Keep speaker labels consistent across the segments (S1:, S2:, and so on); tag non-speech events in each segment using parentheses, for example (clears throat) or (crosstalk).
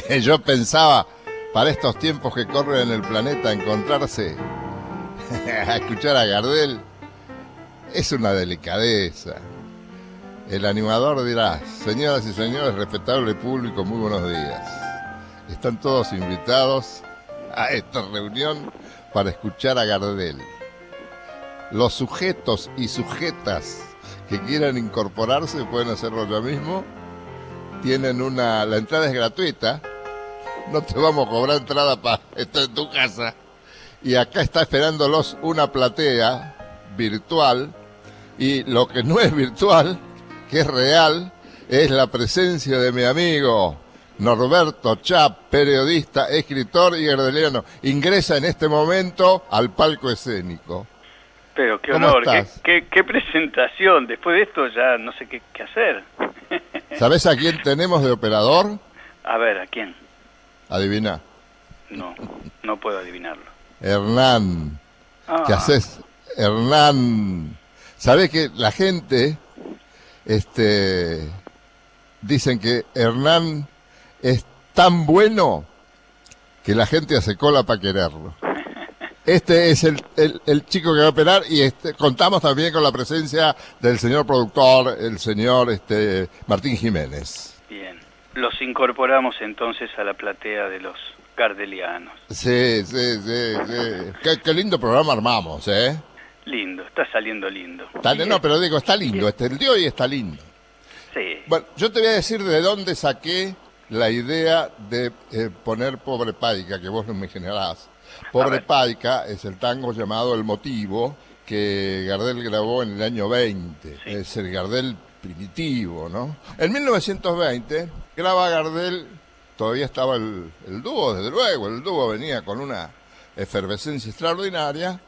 S1: (laughs) Yo pensaba, para estos tiempos que corren en el planeta, encontrarse (laughs) a escuchar a Gardel es una delicadeza. El animador dirá, señoras y señores, respetable público, muy buenos días. Están todos invitados a esta reunión para escuchar a Gardel. Los sujetos y sujetas que quieran incorporarse pueden hacerlo ya mismo tienen una. La entrada es gratuita. No te vamos a cobrar entrada para estar en tu casa. Y acá está esperándolos una platea virtual. Y lo que no es virtual, que es real, es la presencia de mi amigo Norberto Chap, periodista, escritor y gardeliano. Ingresa en este momento al palco escénico.
S2: Pero qué honor, qué, qué, presentación. Después de esto ya no sé qué, qué hacer. (laughs)
S1: ¿Sabes a quién tenemos de operador?
S2: A ver, ¿a quién?
S1: Adivina.
S2: No, no puedo adivinarlo.
S1: Hernán. ¿Qué ah. haces? Hernán. ¿Sabes que la gente, este, dicen que Hernán es tan bueno que la gente hace cola para quererlo? Este es el, el, chico que va a operar y este, contamos también con la presencia del señor productor, el señor este, Martín Jiménez.
S2: Bien, los incorporamos entonces a la platea de los gardelianos.
S1: Sí, sí, sí, sí. Qué, lindo programa armamos, ¿eh?
S2: Lindo, está saliendo lindo.
S1: no, pero digo, está lindo, este, el de hoy está lindo.
S2: Sí.
S1: Bueno, yo te voy a decir de dónde saqué la idea de eh, poner Pobre Pádica, que vos no me generás. Pobre Paica es el tango llamado El Motivo que Gardel grabó en el año 20. Es el Gardel primitivo, ¿no? En 1920 graba Gardel, todavía estaba el, dúo, desde luego, el dúo venía con una efervescencia extraordinaria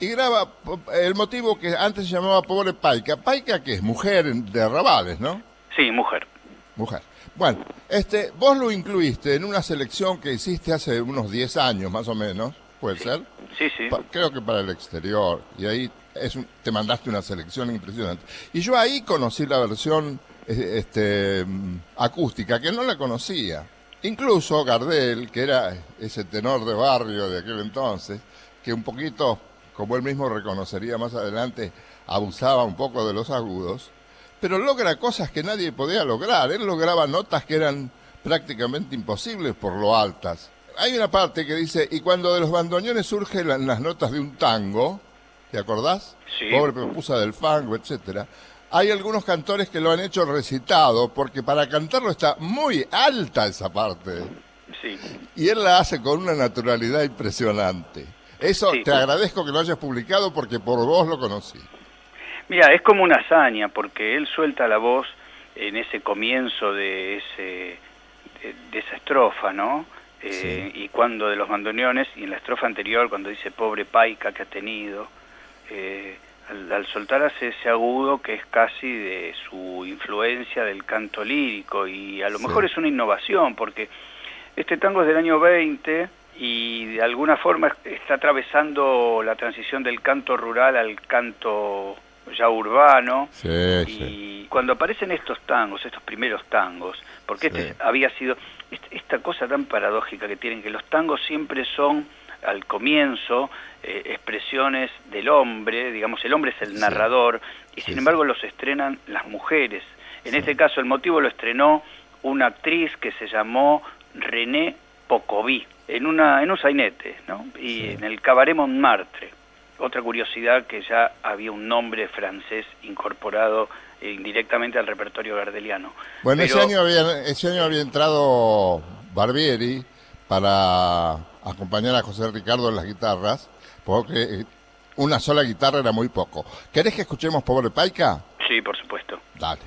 S1: y graba el motivo que antes se llamaba Pobre Paica. Paica que es mujer de arrabales, ¿no?
S2: Sí, mujer.
S1: Mujer. Bueno, este, vos lo incluiste en una selección que hiciste hace unos 10 años más o menos, ¿puede ser?
S2: Sí, sí.
S1: creo que para el exterior. Y ahí es te mandaste una selección impresionante. Y yo ahí conocí la versión este, acústica, que no la conocía. Incluso Gardel, que era ese tenor de barrio de aquel entonces, que un poquito, como él mismo reconocería más adelante, abusaba un poco de los agudos, pero logra cosas que nadie podía lograr. Él lograba notas que eran prácticamente imposibles por lo altas. Hay una parte que dice, y cuando de los bandoneones surgen las notas de un tango, ¿te acordás?
S2: Sí.
S1: Pobre Pepusa del fango, etcétera. Hay algunos cantores que lo han hecho recitado, porque para cantarlo está muy alta esa parte.
S2: Sí.
S1: Y él la hace con una naturalidad impresionante. Eso te agradezco que lo hayas publicado porque por vos lo conocí.
S2: Mira, es como una hazaña, porque él suelta la voz en ese comienzo de, ese, de, esa estrofa, ¿no? Eh, y cuando de los bandoneones, y en la estrofa anterior, cuando dice pobre paica que ha tenido, eh, al, soltar hace ese agudo que es casi de su influencia del canto lírico, y a lo mejor es una innovación, porque este tango es del año 20 y de alguna forma está atravesando la transición del canto rural al canto ya urbano. y cuando aparecen estos tangos, estos primeros tangos, porque este había sido esta cosa tan paradójica que tienen, que los tangos siempre son al comienzo eh, expresiones del hombre, digamos, el hombre es el narrador, y sin embargo los estrenan las mujeres. En este caso el motivo lo estrenó una actriz que se llamó René Pocoví, en, una, en un sainete, ¿no? y en el Cabaret Montmartre otra curiosidad que ya había un nombre francés incorporado eh, indirectamente al repertorio gardeliano.
S1: Bueno, ese, año había, ese año había entrado Barbieri para acompañar a José Ricardo en las guitarras, porque eh, una sola guitarra era muy poco. ¿Querés que escuchemos Pobre Paica?
S2: Sí, por supuesto.
S1: Dale.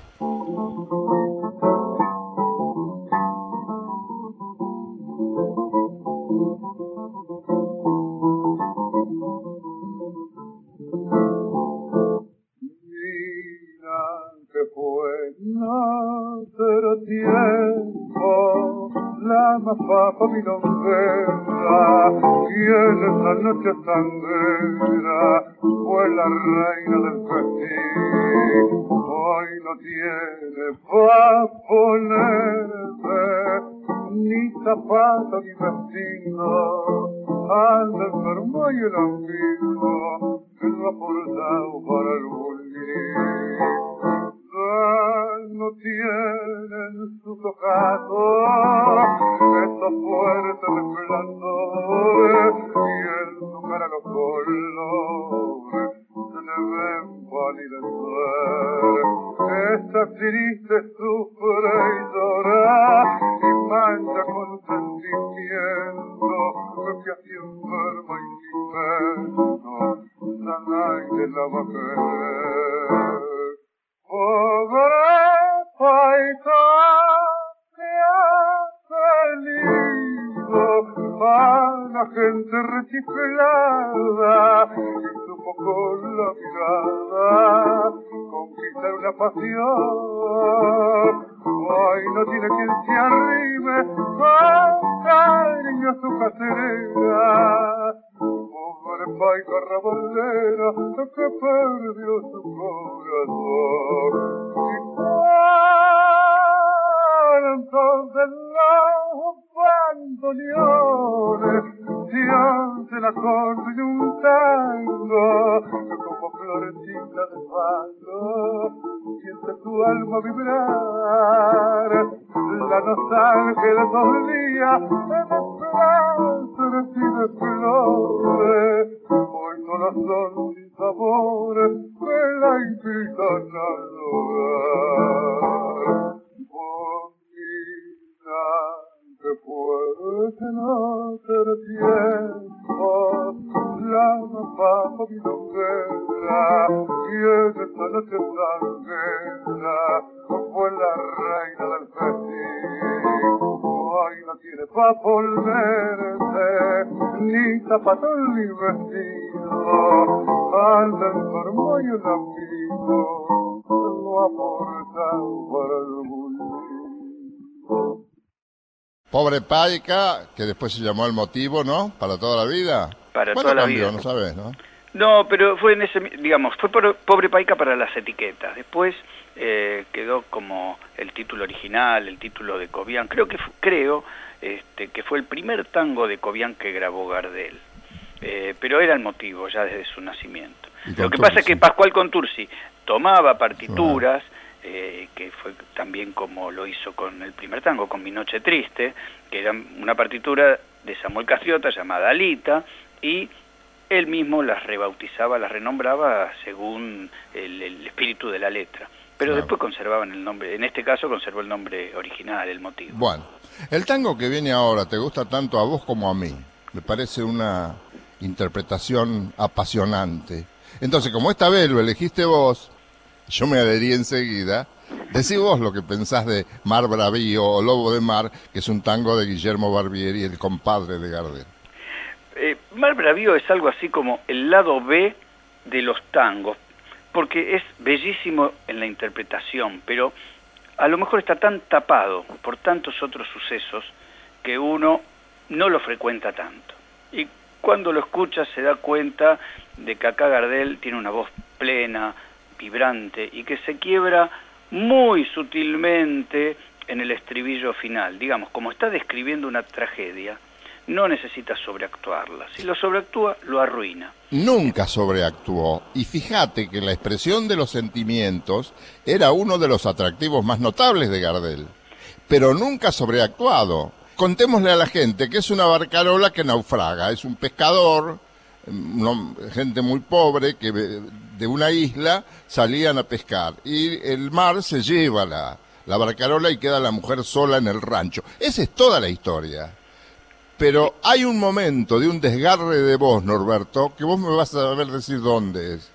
S3: La más bajo mi y en esa noche sangre bandera, fue la reina del festín. Hoy no tiene pa' ponerse ni zapato ni vestido, anda enfermo y el amigo que lo ha forzado para el bullying no tienen su tocado vestido, amigo, lo.
S1: Pobre Paica, que después se llamó el motivo, ¿no? Para toda la vida.
S2: Para toda la
S1: cambió?
S2: vida.
S1: No sabes, ¿no?
S2: No, pero fue en ese, digamos, fue por, Pobre Paica para las etiquetas. Después eh, quedó como el título original, el título de Cobian. Creo que creo este, que fue el primer tango de Cobian que grabó Gardel. Eh, pero era el motivo ya desde su nacimiento. Lo que pasa es que Pascual Contursi tomaba partituras. Eh, que fue también como lo hizo con el primer tango, con Mi Noche Triste, que era una partitura de Samuel Castriota llamada Alita, y él mismo las rebautizaba, las renombraba según el, espíritu de la letra. Pero después conservaban el nombre, en este caso conservó el nombre original, el motivo.
S1: Bueno, el tango que viene ahora te gusta tanto a vos como a mí. Me parece una interpretación apasionante. Entonces, como esta vez lo elegiste vos, yo me adherí enseguida. Decí vos lo que pensás de Mar Bravío o Lobo de Mar, que es un tango de Guillermo Barbieri, el compadre de Gardel.
S2: Eh, Mar Bravío es algo así como el lado B de los tangos, porque es bellísimo en la interpretación, pero a lo mejor está tan tapado por tantos otros sucesos que uno no lo frecuenta tanto. Y cuando lo escucha se da cuenta de que acá Gardel tiene una voz plena, vibrante y que se quiebra muy sutilmente en el estribillo final. Digamos, como está describiendo una tragedia, no necesita sobreactuarla. Si lo sobreactúa, lo arruina.
S1: Nunca sobreactuó. Y fíjate que la expresión de los sentimientos era uno de los atractivos más notables de Gardel. Pero nunca sobreactuado. Contémosle a la gente que es una barcarola que naufraga. Es un pescador, gente muy pobre que de una isla salían a pescar y el mar se lleva la barcarola y queda la mujer sola en el rancho. Esa es toda la historia. Pero hay un momento de un desgarre de voz, Norberto, que vos me vas a ver decir dónde es.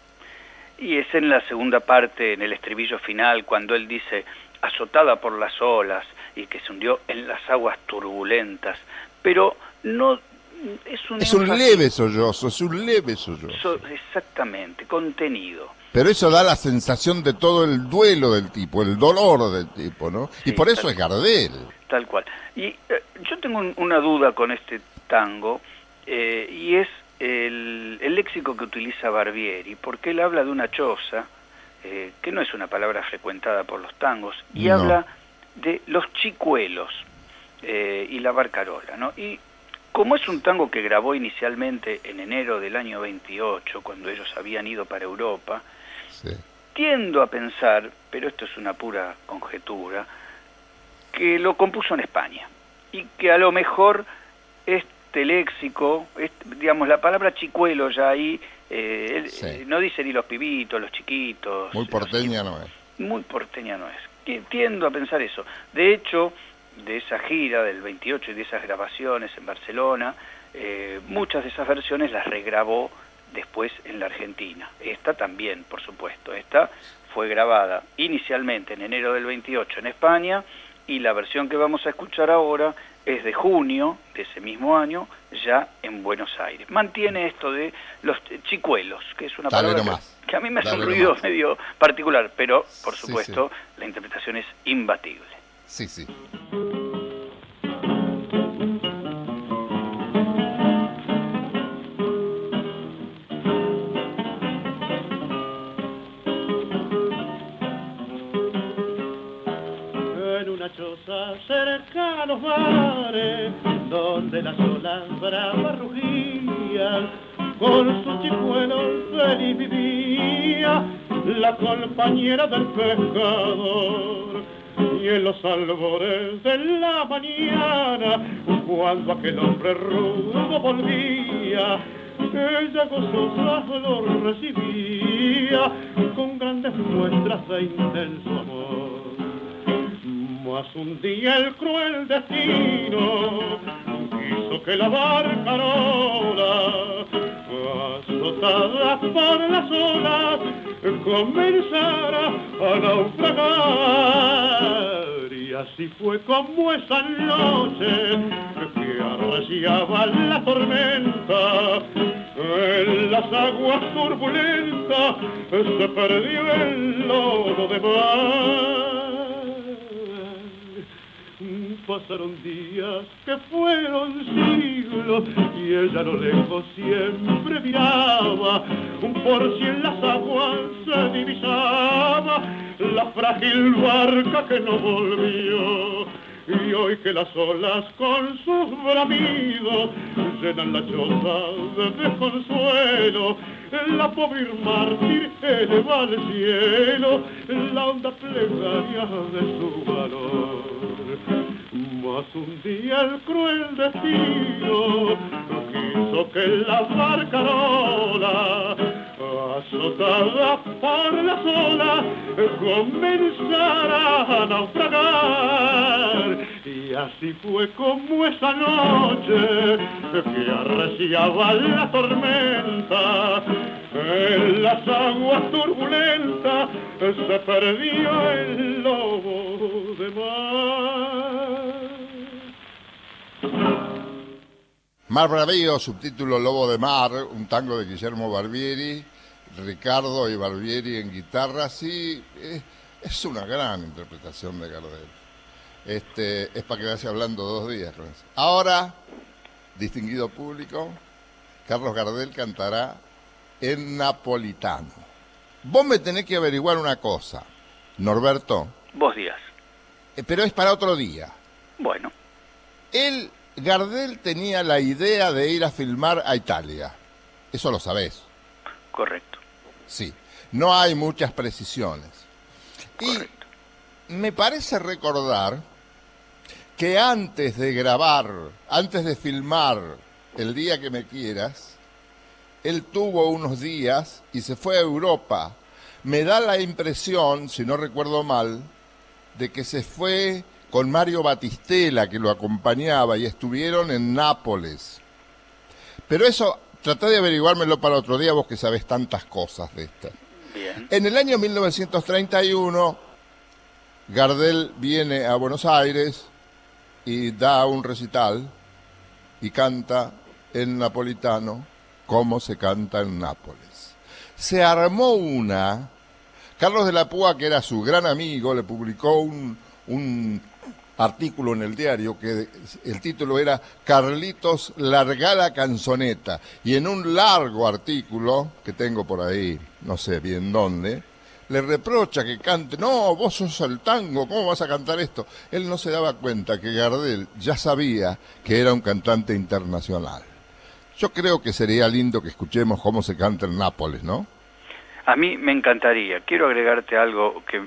S2: Y es en la segunda parte, en el estribillo final, cuando él dice, azotada por las olas y que se hundió en las aguas turbulentas. Pero no es un,
S1: es un leve sollozo, es un leve sollozo.
S2: exactamente, contenido.
S1: Pero eso da la sensación de todo el duelo del tipo, el dolor del tipo, ¿no? y por eso es Gardel.
S2: Tal cual. Y eh, yo tengo una duda con este tango, eh, y es el, léxico que utiliza Barbieri, porque él habla de una choza, eh, que no es una palabra frecuentada por los tangos, y habla de los chicuelos eh, y la barcarola, ¿no? Y como es un tango que grabó inicialmente en enero del año 28, cuando ellos habían ido para Europa, tiendo a pensar, pero esto es una pura conjetura, que lo compuso en España y que a lo mejor este léxico, digamos, la palabra chicuelo ya ahí, eh, eh, no dice ni los pibitos, los chiquitos.
S1: Muy porteña no es.
S2: Muy porteña no es. Tiendo a pensar eso. De hecho, de esa gira del 28 y de esas grabaciones en Barcelona, eh, muchas de esas versiones las regrabó después en la Argentina. Esta también, por supuesto. Esta fue grabada inicialmente en enero del 28 en España y la versión que vamos a escuchar ahora es de junio de ese mismo año, ya en Buenos Aires. Mantiene esto de los chicuelos, que es una palabra que, a mí me ha un ruido medio particular, pero por supuesto la interpretación es imbatible.
S1: Sí, sí.
S4: Los mares, donde las olas bravas rugían, con sus chicuelos feliz vivía la compañera del pescador. Y en los albores de la mañana, cuando aquel hombre rudo volvía, ella gozosa lo recibía con grandes muestras de intenso amor. Mas un día el cruel destino hizo que la barcarola, azotada por las olas, comenzara a naufragar. Y así fue como esa noche que arreciaba la tormenta, en las aguas turbulentas se perdió el lodo de mar pasaron días que fueron siglos y ella lo lejos siempre miraba por si en las aguas se divisaba la frágil barca que no volvió y hoy que las olas con sus bramidos llenan la choza de desconsuelo, la pobre mártir eleva al cielo la onda plegaria de su valor. Mas un día el cruel destino quiso que la barcarola, azotada por las olas, comenzara a naufragar. Y así fue como esa noche que arreciaba la tormenta, en las aguas turbulentas se perdió el lobo de mar.
S1: Mar Bravío, subtítulo Lobo de Mar, un tango de Guillermo Barbieri, Ricardo y Barbieri en guitarra, sí, eh, es una gran interpretación de Gardel. Este, es para que vaya hablando dos días Ahora, distinguido público, Carlos Gardel cantará en napolitano. Vos me tenés que averiguar una cosa, Norberto.
S2: Vos días.
S1: Eh, pero es para otro día.
S2: Bueno.
S1: Él Gardel tenía la idea de ir a filmar a Italia. Eso lo sabés.
S2: Correcto.
S1: Sí. No hay muchas precisiones. Correcto. Y me parece recordar que antes de grabar, antes de filmar El día que me quieras, él tuvo unos días y se fue a Europa. Me da la impresión, si no recuerdo mal, de que se fue con Mario Batistela, que lo acompañaba, y estuvieron en Nápoles. Pero eso, traté de averiguármelo para otro día, vos que sabés tantas cosas de esto. En el año 1931, Gardel viene a Buenos Aires y da un recital y canta en napolitano como se canta en Nápoles. Se armó una, Carlos de la Púa, que era su gran amigo, le publicó un artículo en el diario que el título era Carlitos larga la canzoneta y en un largo artículo que tengo por ahí, no sé bien dónde, le reprocha que cante, no, vos sos el tango, ¿cómo vas a cantar esto? Él no se daba cuenta que Gardel ya sabía que era un cantante internacional. Yo creo que sería lindo que escuchemos cómo se canta en Nápoles, ¿no?
S2: A mí me encantaría. Quiero agregarte algo que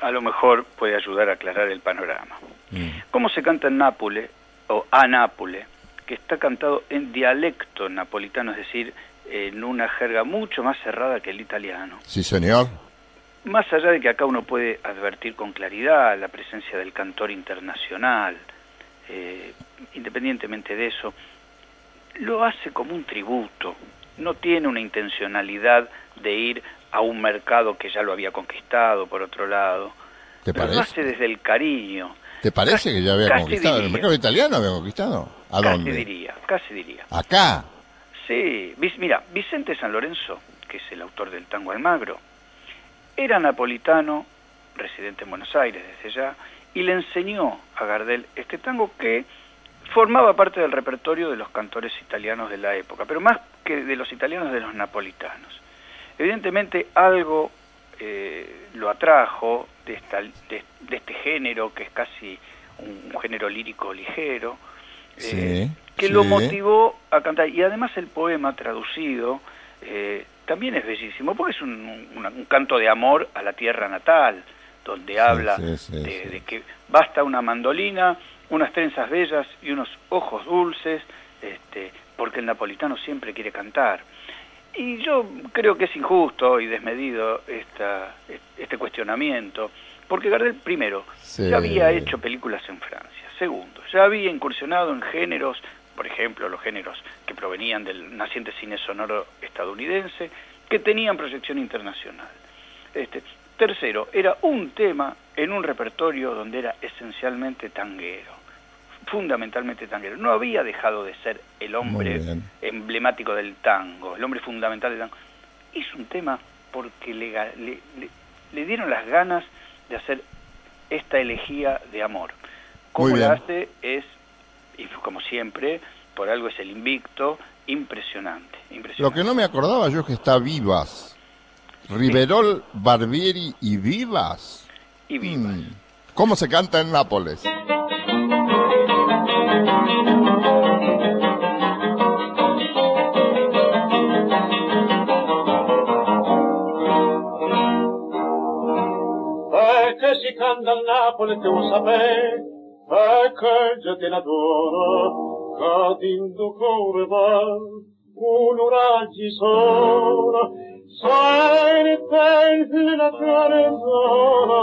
S2: a lo mejor puede ayudar a aclarar el panorama. Mm. ¿Cómo se canta en Nápoles o a Nápoles? Que está cantado en dialecto napolitano, es decir, en una jerga mucho más cerrada que el italiano.
S1: Sí, señor.
S2: Más allá de que acá uno puede advertir con claridad la presencia del cantor internacional, eh, independientemente de eso, lo hace como un tributo, no tiene una intencionalidad de ir a un mercado que ya lo había conquistado, por otro lado.
S1: ¿Te parece?
S2: Lo hace desde el cariño.
S1: ¿Te parece que ya había conquistado? ¿El mercado italiano había conquistado? ¿A
S2: casi
S1: dónde?
S2: diría, casi diría.
S1: ¿Acá?
S2: Sí, mira, Vicente San Lorenzo, que es el autor del tango Almagro, era napolitano, residente en Buenos Aires desde ya, y le enseñó a Gardel este tango que formaba parte del repertorio de los cantores italianos de la época, pero más que de los italianos, de los napolitanos. Evidentemente algo eh, lo atrajo de, esta, de, este género, que es casi un, género lírico ligero, eh, que lo motivó a cantar. Y además el poema traducido eh, también es bellísimo, porque es un, un, canto de amor a la tierra natal, donde habla de, de que basta una mandolina, unas trenzas bellas y unos ojos dulces, este, porque el napolitano siempre quiere cantar. Y yo creo que es injusto y desmedido esta, este cuestionamiento, porque Gardel, primero, ya había hecho películas en Francia. Segundo, ya había incursionado en géneros, por ejemplo, los géneros que provenían del naciente cine sonoro estadounidense, que tenían proyección internacional. Este, tercero, era un tema en un repertorio donde era esencialmente tanguero fundamentalmente tanguero. No había dejado de ser el hombre emblemático del tango, el hombre fundamental del tango. Hizo un tema porque le, le, dieron las ganas de hacer esta elegía de amor. Como la hace es, y como siempre, por algo es el invicto, impresionante, impresionante.
S1: Lo que no me acordaba yo es que está Vivas. Riverol, Barbieri y Vivas.
S2: Y Vivas.
S1: Mm. ¿Cómo se canta en Nápoles?
S4: Si canta a Napoli tu sapere, e che già te l'adoro, cadendo cuore va, un uraggi sono, sai per la carezzona,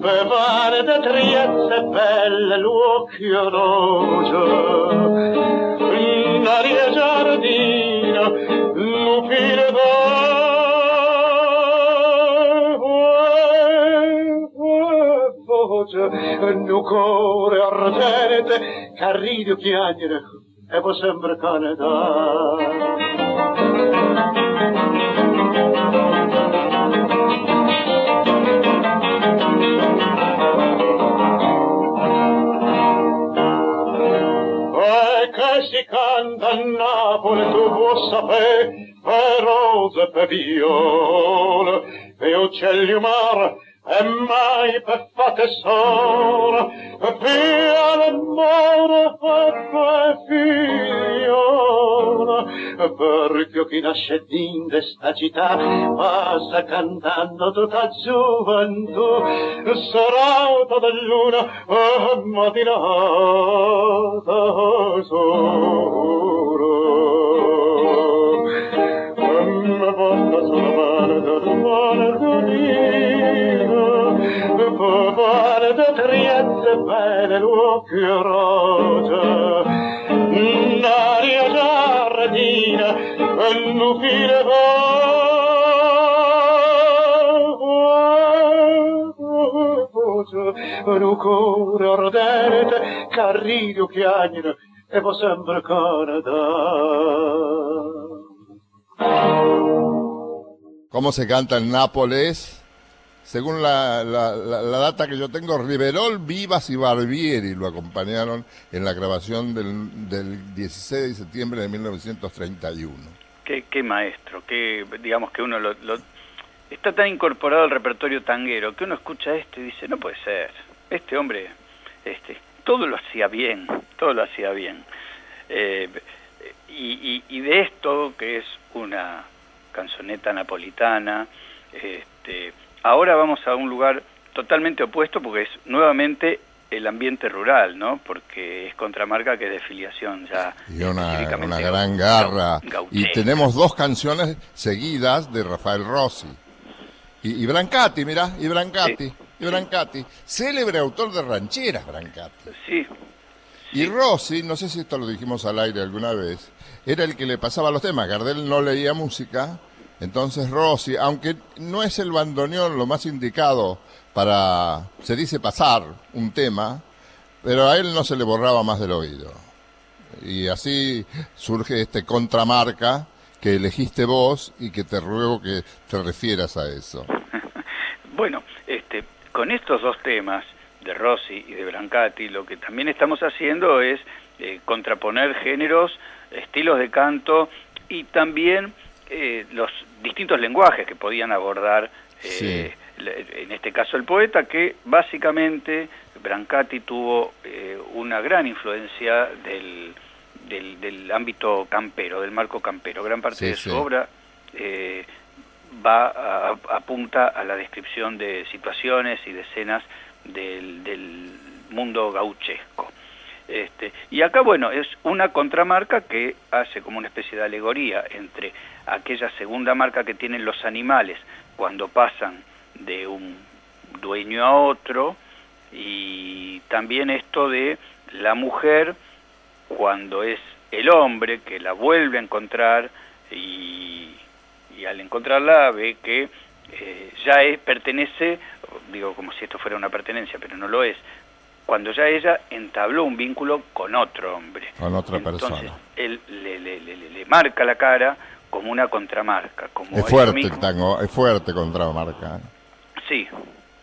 S4: pevare da Trieste belle l'occhio rosa, in aria giardina, lupire va. Nu core ardente, carrido chiagnere, ecco, e può sempre cane dare. canta a Napoli, tu vuoi sapere, per rose e per viol, e uccelli umar, e mai per fate sola via l'amore per figliola perché chi nasce in questa città passa cantando tutta gioventù serata da e mattinata solo me basta sulla mano del mare Povare da triezze bene l'occhio rosa N'aria giardina non finirà. Un cuore ardente che arriva chiagnere e va sempre Canada.
S1: ¿Cómo se canta en Nápoles? Según la, la, la, la data que yo tengo, Riverol, Vivas y Barbieri lo acompañaron en la grabación del, del 16 de septiembre de 1931.
S2: Qué, qué maestro, qué, digamos que uno lo, lo- está tan incorporado al repertorio tanguero que uno escucha esto y dice, no puede ser, este hombre, este, todo lo hacía bien, todo lo hacía bien. Eh, y, y- y de esto, que es una canzoneta napolitana, este, ahora vamos a un lugar totalmente opuesto porque es nuevamente el ambiente rural, ¿no? Porque es contramarca que es de filiación ya.
S1: Y una, gran garra. Y tenemos dos canciones seguidas de Rafael Rossi. Y, y Brancati, mirá, y Brancati,
S2: Sí.
S1: y Brancati. Célebre autor de rancheras, Brancati.
S2: Sí,
S1: Y Rossi, no sé si esto lo dijimos al aire alguna vez, era el que le pasaba los temas. Gardel no leía música, entonces Rossi, aunque no es el bandoneón lo más indicado para, se dice pasar un tema, pero a él no se le borraba más del oído. Y así surge este contramarca que elegiste vos y que te ruego que te refieras a eso. (laughs)
S2: Bueno, este, con estos dos temas de Rossi y de Brancati, lo que también estamos haciendo es eh, contraponer géneros, estilos de canto y también eh, los distintos lenguajes que podían abordar, eh, le- en este caso el poeta, que básicamente Brancati tuvo eh, una gran influencia del, del, del ámbito campero, del marco campero. Gran parte
S1: Sí,
S2: de su
S1: sí.
S2: obra eh, va a, apunta a la descripción de situaciones y de escenas del, del mundo gauchesco. Este, y acá, bueno, es una contramarca que hace como una especie de alegoría entre aquella segunda marca que tienen los animales cuando pasan de un dueño a otro y también esto de la mujer cuando es el hombre que la vuelve a encontrar y, y al encontrarla ve que eh, ya es, pertenece, digo como si esto fuera una pertenencia, pero no lo es, cuando ya ella entabló un vínculo con otro hombre.
S1: Con otra
S2: Entonces,
S1: persona.
S2: él le, le- le- le- le marca la cara como una contramarca. Como
S1: Es fuerte el tango, es fuerte contramarca. ¿eh?
S2: Sí,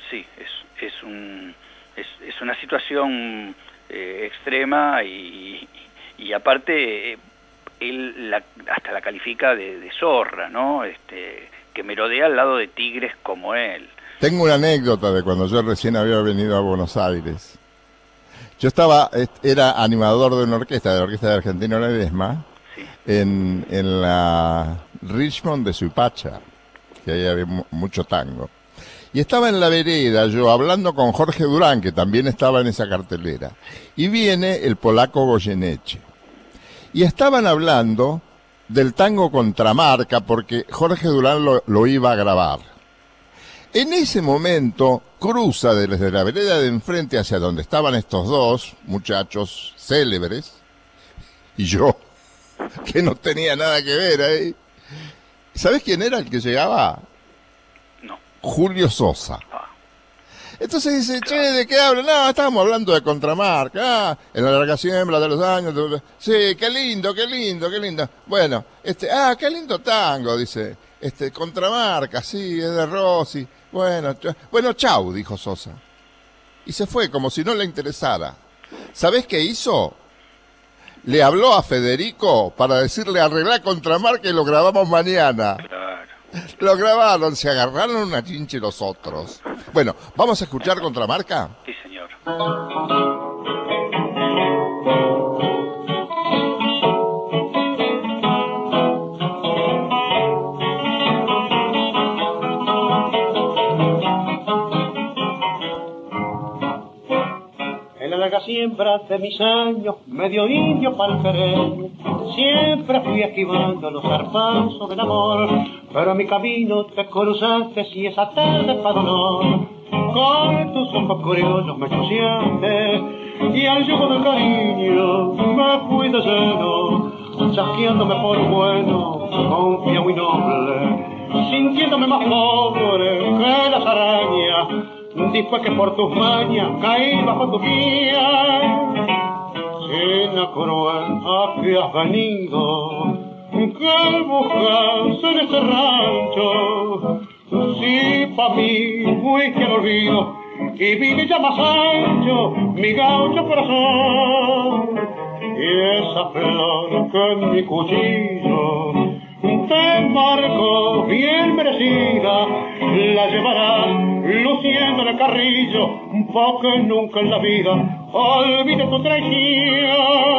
S2: sí, es, es, un, es, es una situación eh, extrema y, y aparte eh, él la- hasta la califica de, de zorra, ¿no? Este, que merodea al lado de tigres como él.
S1: Tengo una anécdota de cuando yo recién había venido a Buenos Aires. Yo estaba, est- era animador de una orquesta, de la Orquesta de Argentino Ledesma, en, en la Richmond de Suipacha, que ahí había mu- mucho tango. Y estaba en la vereda yo hablando con Jorge Durán, que también estaba en esa cartelera. Y viene el polaco Goyeneche. Y estaban hablando del tango contramarca, porque Jorge Durán lo, lo iba a grabar. En ese momento cruza desde la vereda de enfrente hacia donde estaban estos dos muchachos célebres y yo, (laughs) que no tenía nada que ver ahí. ¿Sabes quién era el que llegaba?
S2: no.
S1: Julio Sosa.
S2: Ah.
S1: Entonces dice, che, ¿de qué hablan? No, estábamos hablando de contramarca, ah, en la larga siembra de los años. de- Sí, qué lindo, qué lindo, qué lindo. Bueno, este, ah, qué lindo tango, dice. Este, contramarca, sí, es de Rossi. Bueno, ch- bueno, chau, dijo Sosa. Y se fue como si no le interesara. ¿Sabés qué hizo? Le habló a Federico para decirle arreglar contramarca y lo grabamos mañana.
S2: Claro.
S1: Lo grabaron, se agarraron una chinche los otros. Bueno, vamos a escuchar Contramarca.
S2: Sí, señor.
S4: En la larga siembra de mis años, medio indio para querer, siempre fui esquivando los zarpazos del amor, pero en mi camino te cruzaste si esa tarde para dolor, con tus ojos curiosos me entusiasmaste, y al yugo del cariño me fui de lleno, chasqueándome por bueno, confiado y noble, sintiéndome más pobre que las arañas, después que por tus mañas caí bajo tu piel. Cena cruel, ¿a que has venido? ¿Qué buscas en ese rancho? Si pa' mí fuiste al olvido y vive ya más ancho mi gaucho corazón. Y esa flor que en mi cuchillo te marcó bien merecida, la llevarás luciendo en el carrillo, porque nunca en la vida olvide tu traición.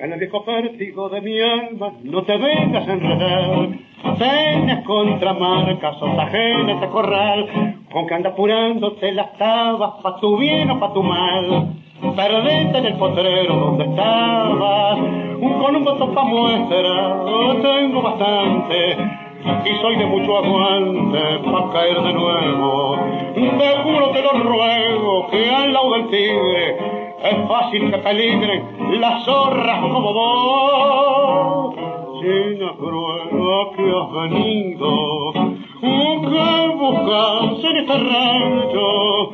S4: En el viejo vértigo de mi alma no te vengas a enredar, Cenas contra marcas, sos ajenas de corral, con que anda apurándote las tabas, pa' tu bien o pa' tu mal. Perdete en el potrero donde estabas, con un voto pa' muestra, tengo bastante, y soy de mucho aguante pa' caer de nuevo. Te juro, te lo ruego, que al lado del tigre es fácil que peligren las zorras como vos. China cruel, que has venido, que buscas en este rancho,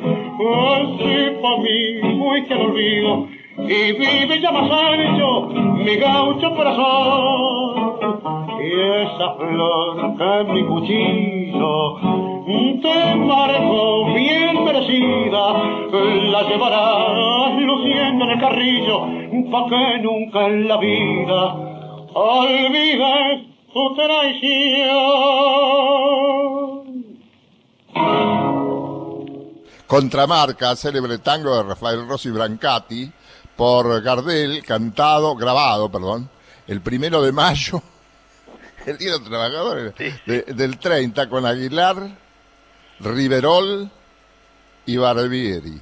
S4: así pa' mí fuiste al olvido, y vive ya más ancho mi gaucho corazón. Y esa flor que mi cuchillo te marcó bien merecida, la llevarás luciendo en el carrillo, pa' que nunca en la vida olvides tu traición.
S1: Contramarca, célebre tango de Rafael Rossi Brancati, por Gardel, cantado, grabado, perdón, el primero de mayo, (laughs) el Día de los Trabajadores, de- del 30, con Aguilar, Riverol y Barbieri.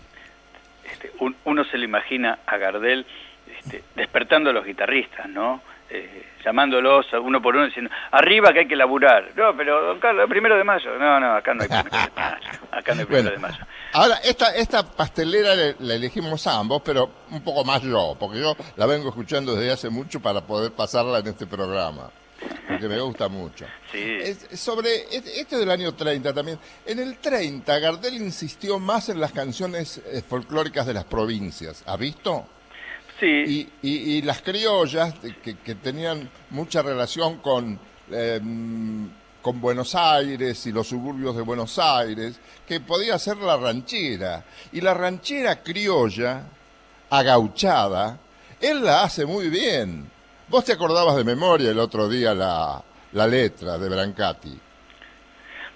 S2: Este, un- uno se le imagina a Gardel este, despertando a los guitarristas, ¿no? Eh, llamándolos uno por uno diciendo, arriba que hay que laburar. No, pero don Carlos, el primero de mayo. No, no, acá no hay primero de mayo. Acá no hay primero
S1: Bueno,
S2: de mayo.
S1: Ahora, esta, esta pastelera le- la elegimos ambos, pero un poco más yo, porque yo la vengo escuchando desde hace mucho para poder pasarla en este programa, porque me gusta mucho.
S2: Sí.
S1: Es- sobre este del año 30 también. En el 30, Gardel insistió más en las canciones eh, folclóricas de las provincias. ¿Ha visto?
S2: Sí,
S1: Y, y- y las criollas, que tenían mucha relación con, eh, con Buenos Aires y los suburbios de Buenos Aires, que podía ser la ranchera. Y la ranchera criolla, agauchada, él la hace muy bien. Vos te acordabas de memoria el otro día la, la letra de Brancati.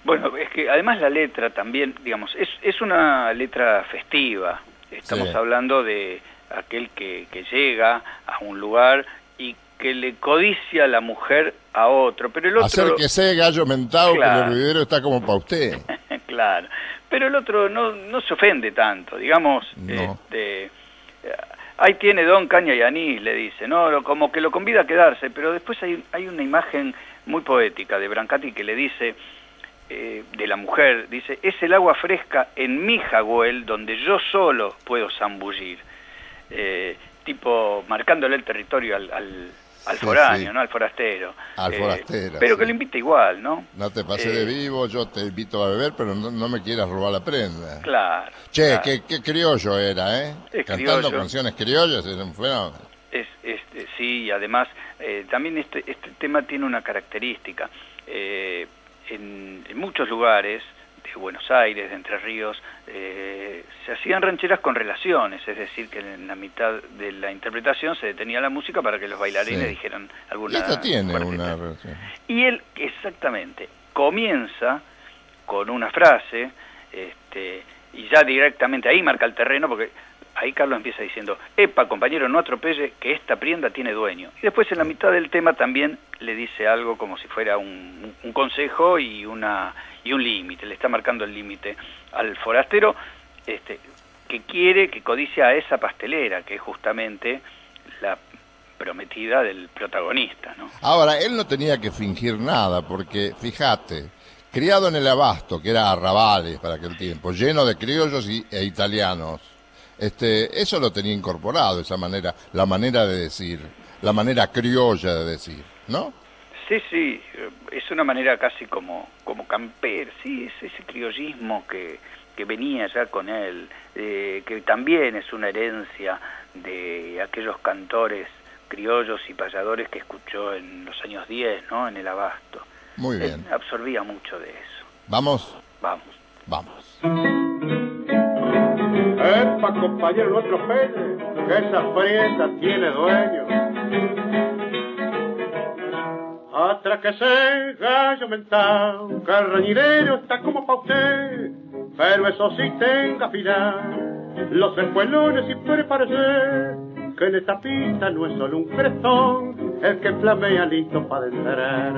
S2: Bueno, es que además la letra también, digamos, es, es una letra festiva. Estamos
S1: Sí.
S2: hablando de aquel que, que llega a un lugar y que le codicia a la mujer a otro, pero el otro...
S1: Acérquese, gallo mentado, que el hervidero está como para usted. (laughs)
S2: claro, pero el otro no, no se ofende tanto, digamos,
S1: No.
S2: este, ahí tiene Don Caña y Anís, le dice, no, como que lo convida a quedarse, pero después hay, hay una imagen muy poética de Brancati que le dice, eh, de la mujer, dice, es el agua fresca en mi jagüel donde yo solo puedo zambullir, Eh, tipo marcándole el territorio al, al, al
S1: Sí,
S2: foráneo,
S1: sí.
S2: ¿no? Al forastero.
S1: Al
S2: Eh,
S1: forastero,
S2: pero
S1: sí.
S2: que lo invita igual, ¿no?
S1: No te pasé
S2: Eh,
S1: de vivo, yo te invito a beber, pero no, no me quieras robar la prenda.
S2: Claro.
S1: Che,
S2: claro.
S1: qué, qué criollo era, ¿eh?
S2: Es
S1: Cantando
S2: criollo.
S1: canciones criollas, era un fenómeno.
S2: Es, este, sí, y además eh, también este, este tema tiene una característica. Eh, en, en muchos lugares de Buenos Aires, de Entre Ríos, eh, se hacían rancheras con relaciones, es decir, que en la mitad de la interpretación se detenía la música para que los bailarines
S1: Sí.
S2: dijeran
S1: Y
S2: alguna
S1: esta tiene una relación.
S2: Y él, exactamente, comienza con una frase, este, y ya directamente ahí marca el terreno, porque ahí Carlos empieza diciendo, epa, compañero, no atropelle, que esta prienda tiene dueño. Y después en la mitad del tema también le dice algo como si fuera un, un consejo y una y un límite, le está marcando el límite al forastero, este, que quiere, que codicia a esa pastelera, que es justamente la prometida del protagonista, ¿no?
S1: Ahora, él no tenía que fingir nada, porque, fíjate, criado en el abasto, que era arrabales para aquel tiempo, lleno de criollos y- e italianos, este, eso lo tenía incorporado, esa manera, la manera de decir. la manera criolla de decir, ¿no?
S2: Sí, sí, es una manera casi como, como camper, sí, es ese criollismo que, que venía ya con él, eh, que también es una herencia de aquellos cantores criollos y payadores que escuchó en los años 10, ¿no? En el abasto.
S1: Muy bien.
S2: Él absorbía mucho de eso.
S1: ¿Vamos?
S2: Vamos.
S1: Vamos.
S4: Epa, compañero, no atropelle, que esa prieta tiene dueño. Atráquese, gallo mental, carrañirero está como pa' usted, pero eso sí tenga filar, los espuelones y prepárese, que en esta pista no es solo un crestón, el que flamea listo para entrar.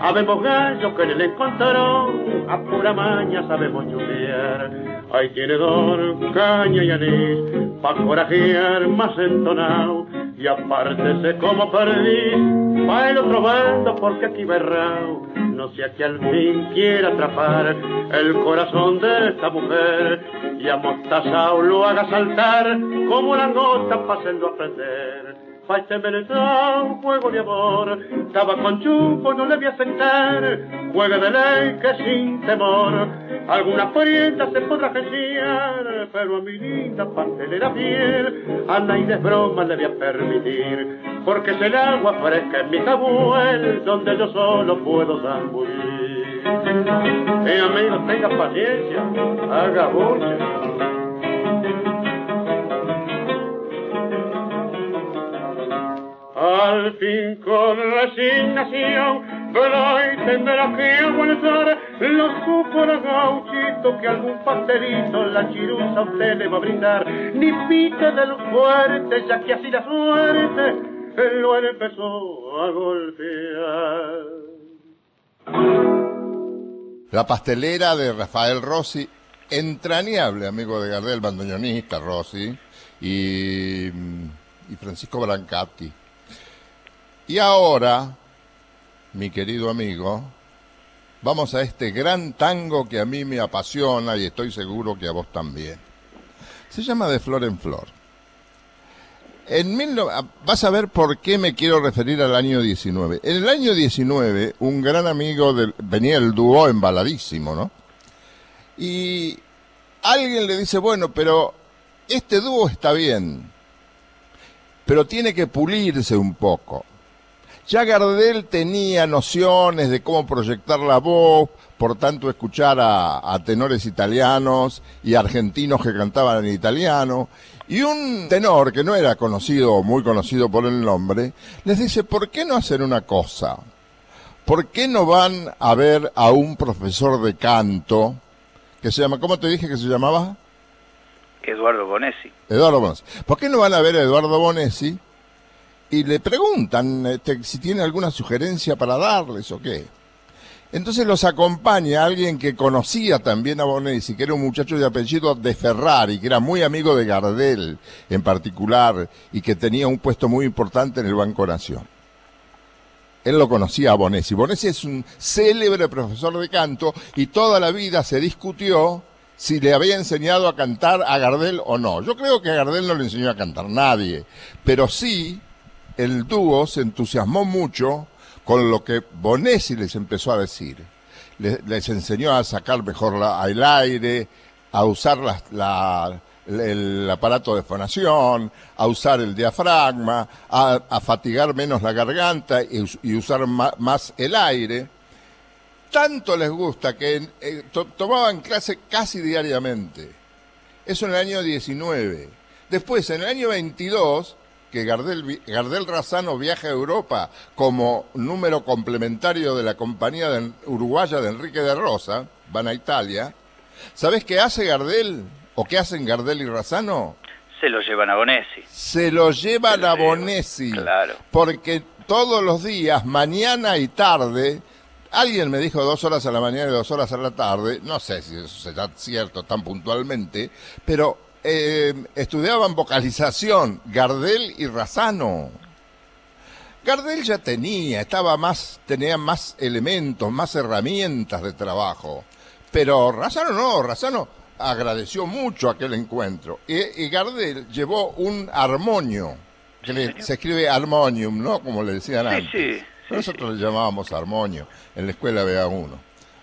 S4: Habemos gallos que en el encontrarón, a pura maña sabemos chulear. Ahí tiene don, caña y anís, pa' corajear más entonado, y apártese como perdí, pa' el otro bando porque aquí berrao, no sea que al fin quiera atrapar el corazón de esta mujer, y amostazao lo haga saltar como la gota pasando a prender. Pa' este un juego de amor, estaba con chupo, no le voy a sentar, juega de ley que sin temor, alguna parienta se podrá gestiar, pero a mi linda pastelera fiel, a de broma le voy a permitir, porque es el agua fresca en mi tabuel, donde yo solo puedo zambullir. Eh, amigo, tenga paciencia, haga bulla. Al fin con resignación, y tendrá que aguantar los cupos gauchito que algún pastelito la chirusa usted le va a brindar. Ni pite del fuerte, ya que así la suerte lo empezó a golpear.
S1: La pastelera de Rafael Rossi, entrañable amigo de Gardel, bandoneonista Rossi, y Francisco Brancati. Y ahora, mi querido amigo, vamos a este gran tango que a mí me apasiona y estoy seguro que a vos también. Se llama De Flor en Flor. En mil vas a ver por qué me quiero referir al año 19. En el año 19, un gran amigo del, venía el dúo embaladísimo, ¿no? Y alguien le dice, bueno, pero este dúo está bien, pero tiene que pulirse un poco. Ya Gardel tenía nociones de cómo proyectar la voz, por tanto escuchar a, tenores italianos y argentinos que cantaban en italiano. Y un tenor que no era conocido, muy conocido por el nombre, les dice, ¿por qué no hacer una cosa? ¿Por qué no van a ver a un profesor de canto que se llama, ¿cómo te dije que se llamaba?
S2: Eduardo Bonesi.
S1: Eduardo Bonesi. ¿Por qué no van a ver a Eduardo Bonesi? Y le preguntan este, si tiene alguna sugerencia para darles o qué. Entonces los acompaña alguien que conocía también a Bonesi, que era un muchacho de apellido de Ferrari, que era muy amigo de Gardel en particular y que tenía un puesto muy importante en el Banco Nación. Él lo conocía a Bonesi. Bonesi es un célebre profesor de canto y toda la vida se discutió si le había enseñado a cantar a Gardel o no. Yo creo que a Gardel no le enseñó a cantar nadie, pero sí el dúo se entusiasmó mucho con lo que Bonesi les empezó a decir. Les, enseñó a sacar mejor el aire, a usar el aparato de fonación, a usar el diafragma, a, fatigar menos la garganta y, usar más, el aire. Tanto les gusta que eh, tomaban clase casi diariamente. Eso en el año 19. Después, en el año 22, que Gardel, Gardel Razano viaja a Europa como número complementario de la compañía uruguaya de Enrique de Rosa, van a Italia. ¿Sabes qué hace Gardel? ¿O qué hacen Gardel y Razano?
S2: Se lo llevan a Bonesi.
S1: Se lo llevan a Bonesi.
S2: Claro.
S1: Porque todos los días, mañana y tarde, alguien me dijo dos horas a la mañana y dos horas a la tarde, no sé si eso será cierto tan puntualmente, pero eh, estudiaban vocalización, Gardel y Razano. Gardel ya tenía, estaba más, tenía más elementos, más herramientas de trabajo. Pero Razano no, Razano agradeció mucho aquel encuentro. Y, Gardel llevó un armonio, que le- se escribe armonium, ¿no? Como le decían
S2: Sí,
S1: antes.
S2: sí, sí,
S1: Nosotros le llamábamos armonio en la escuela BA1.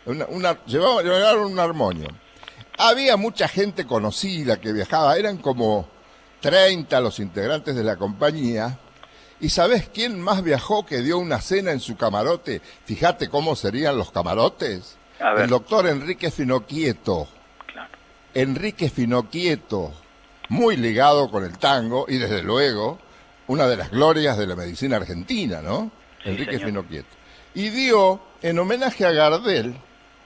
S1: Una, una- llevaban, llevaban un armonio. Había mucha gente conocida que viajaba, eran como 30 los integrantes de la compañía. ¿Y sabés quién más viajó que dio una cena en su camarote? Fíjate cómo serían los camarotes.
S2: A ver.
S1: El doctor Enrique Finocchieto.
S2: Claro.
S1: Enrique Finocchieto, muy ligado con el tango y desde luego una de las glorias de la medicina argentina, ¿no?
S2: Sí,
S1: Enrique
S2: señor.
S1: Finocchieto. Y dio, en homenaje a Gardel,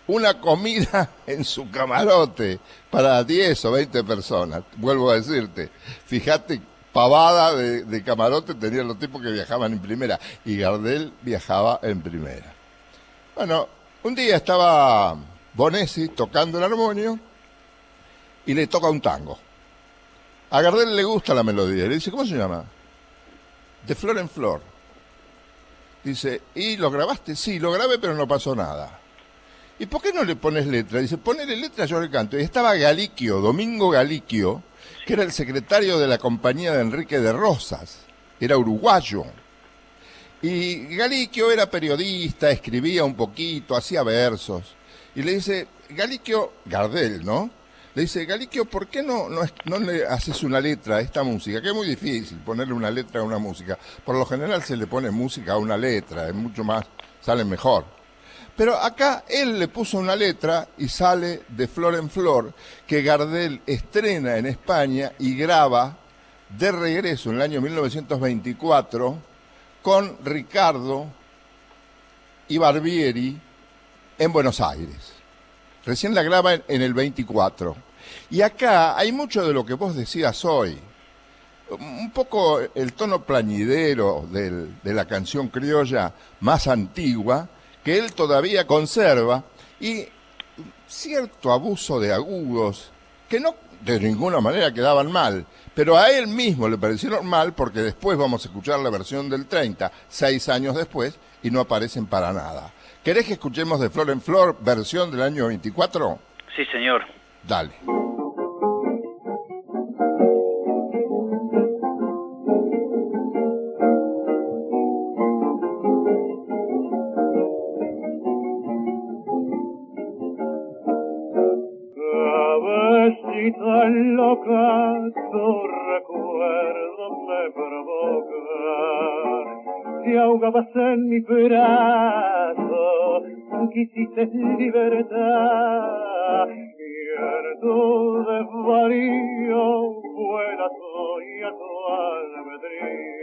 S1: una comida (laughs) en su camarote para 10 o 20 personas. Vuelvo a decirte, fíjate, pavada de, camarote tenían los tipos que viajaban en primera y Gardel viajaba en primera. Bueno, un día estaba Bonesi tocando el armonio y le toca un tango. A Gardel le gusta la melodía. Le dice, ¿cómo se llama? De flor en flor. Dice, ¿y lo grabaste? Sí, lo grabé, pero no pasó nada. ¿Y por qué no le pones letra? Dice, ponele letra, yo le canto. Y estaba Galiquio, Domingo Galiquio, que era el secretario de la compañía de Enrique de Rosas. Era uruguayo. Y Galiquio era periodista, escribía un poquito, hacía versos. Y le dice, Galiquio, Gardel, ¿no? Le dice, Galiquio, ¿por qué no, no, no le haces una letra a esta música? Que es muy difícil ponerle una letra a una música. Por lo general se le pone música a una letra, es mucho más, sale mejor. Pero acá él le puso una letra y sale de flor en flor que Gardel estrena en España y graba de regreso en el año 1924 con Ricardo y Barbieri en Buenos Aires. Recién la graba en, el 24. Y acá hay mucho de lo que vos decías hoy. Un poco el tono plañidero de la canción criolla más antigua, que él todavía conserva, y cierto abuso de agudos, que no de ninguna manera quedaban mal, pero a él mismo le parecieron mal porque después vamos a escuchar la versión del 30, seis años después, y no aparecen para nada. ¿Querés que escuchemos de Flor en Flor, versión del año 24?
S2: Sí, señor.
S1: Dale.
S3: Tu recuerdo me provoca. Te ahogabas en mi brazo, quisiste libertad. Tu desvarío fue la tuya tu albedrío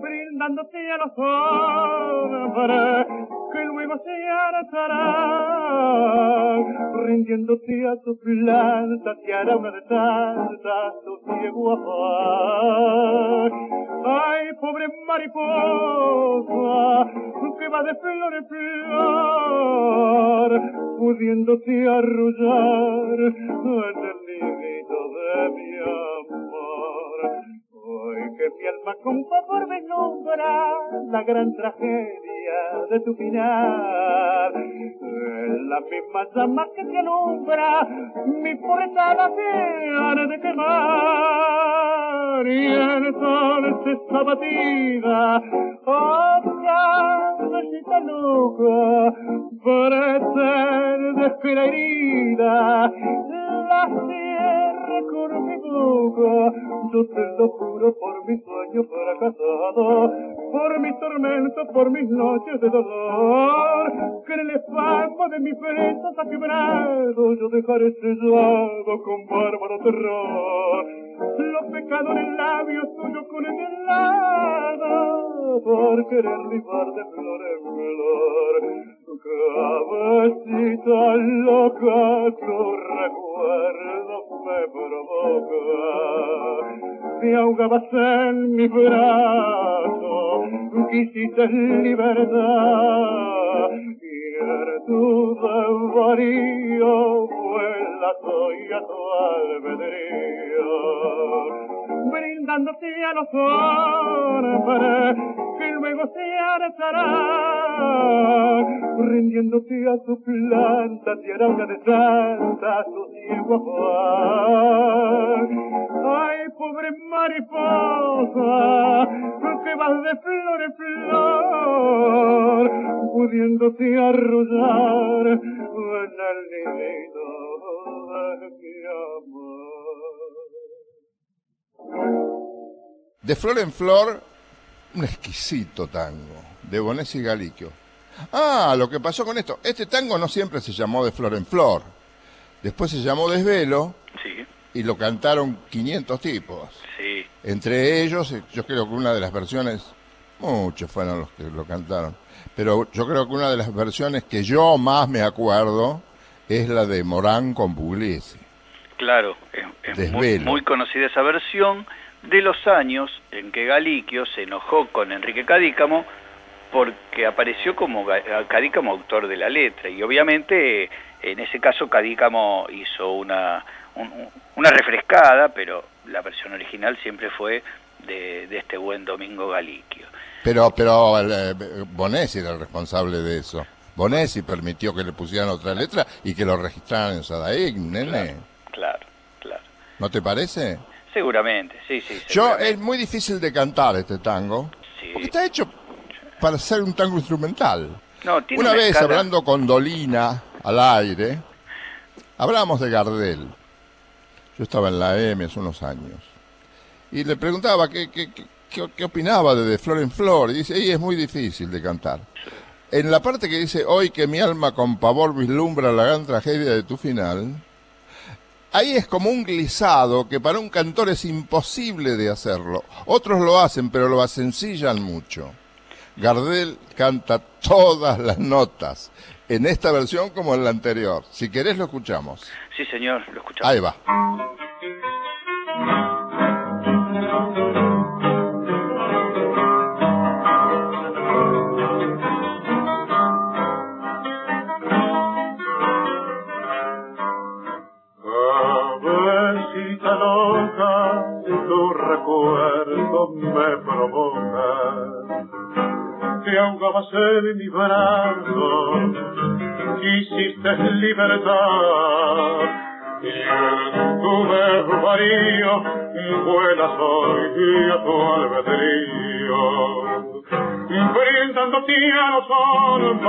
S3: brindándote a los hombres que luego se hartarán, rindiéndote a tu planta que hará una de tantas tu ciego afán. Ay, pobre mariposa, que va de flor en flor, pudiéndote arrullar en el de mi amor. Hoy que mi alma por vislumbra la gran tragedia de tu final. En la misma llama que te alumbra, mi fuerza la tiene de quemar. Y entonces esa batida, oh cabecita loca, parece de la herida, la cierre con mi boca, yo te lo juro por mi sueño fracasado, por mis tormentos, por mis noches de dolor, que en el espasmo de mis besos ha quebrado, yo dejaré sellado con bárbaro terror, los pecados en labios tuyos con el helado, por querer libar de flor en flor, cabecita loca, tu recuerdo me provoca. Te ahogabas en mi brazo, quisiste libertad, y en tu desvarío fue la tuya tu albedrío, brindándote a los hombres que luego se hartarán, rindiéndote a tu planta, tierra una de santa, tu. Ay, pobre mariposa, que vas de flor en flor, pudiéndote arrullar De
S1: flor en flor, un exquisito tango, de Bones y Galiquio. Ah, lo que pasó con esto, este tango no siempre se llamó de flor en flor, después se llamó Desvelo
S2: Sí,
S1: y lo cantaron 500 tipos.
S2: sí.
S1: Entre ellos, eh, yo creo que una de las versiones, muchos fueron los que lo cantaron, pero yo creo que una de las versiones que yo más me acuerdo es la de Morán con Pugliese.
S2: Claro, es, es muy,
S1: Desvelo.
S2: muy conocida esa versión de los años en que Galiquio se enojó con Enrique Cadícamo porque apareció como Cadícamo autor de la letra y obviamente en ese caso Cadícamo hizo una un- un- una refrescada, pero la versión original siempre fue de, de este buen Domingo Galiquio.
S1: Pero, pero eh, Bonesi era el responsable de eso. Bonesi permitió que le pusieran otra letra y que lo registraran en Sadaik, nene.
S2: Claro, claro.
S1: ¿No te parece?
S2: Seguramente, sí, sí.
S1: Yo, es muy difícil de cantar este tango,
S2: Sí.
S1: porque está hecho para ser un tango instrumental.
S2: No, tiene
S1: Una vez,
S2: escala-
S1: hablando con Dolina al aire, hablamos de Gardel. Yo estaba en la M hace unos años. Y le preguntaba qué, qué, qué- qué- opinaba de, de Flor en Flor. Y dice, ahí es muy difícil de cantar. En la parte que dice, hoy que mi alma con pavor vislumbra la gran tragedia de tu final, ahí es como un glisado que para un cantor es imposible de hacerlo. Otros lo hacen, pero lo asencillan mucho. Gardel canta todas las notas, en esta versión como en la anterior. Si querés lo escuchamos.
S2: Sí, señor, lo escuchamos.
S1: Ahí va.
S4: Ahogabas en mi brazo, quisiste libertad. Y en tu desvarío vuelas hoy a tu albedrío brindándote a los hombres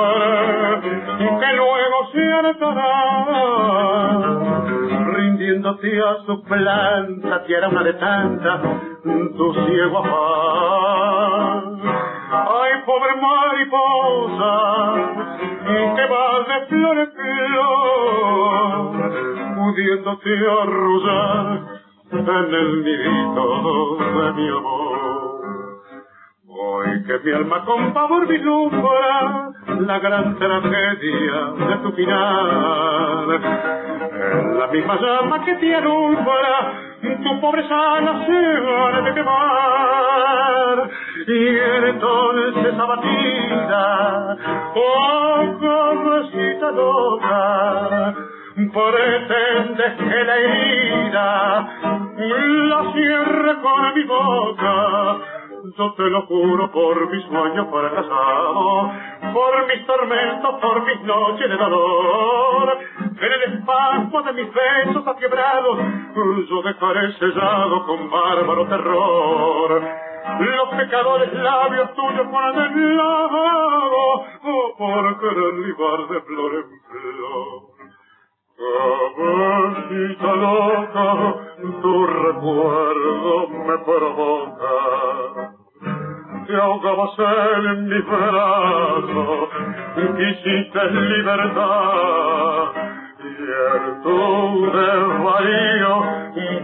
S4: que luego se hartarán, rindiéndote a su planta, tierra una de tanta, tu ciego afán. Pobre mariposa, que vas de flor en flor, pudiéndote arrullar en el nidito de mi amor. Hoy que mi alma con pavor vislumbra la gran tragedia de tu final. La misma llama que te alumbra, tu pobreza se de quemar. Y entonces abatida, oh cabecita loca, pretendes que la herida la cierre con mi boca. Yo te lo juro por mis sueños fracasado, por mis tormentos, por mis noches de dolor. En el espasmo de mis besos quebrados, yo dejaré sellado con bárbaro terror. Los pecadores labios tuyos por el lado, oh, por querer libar de flor en flor. Cabecita loca, tu recuerdo me provoca. Te ahogabas en mi brazo, quisiste libertad. Y en tu desvarío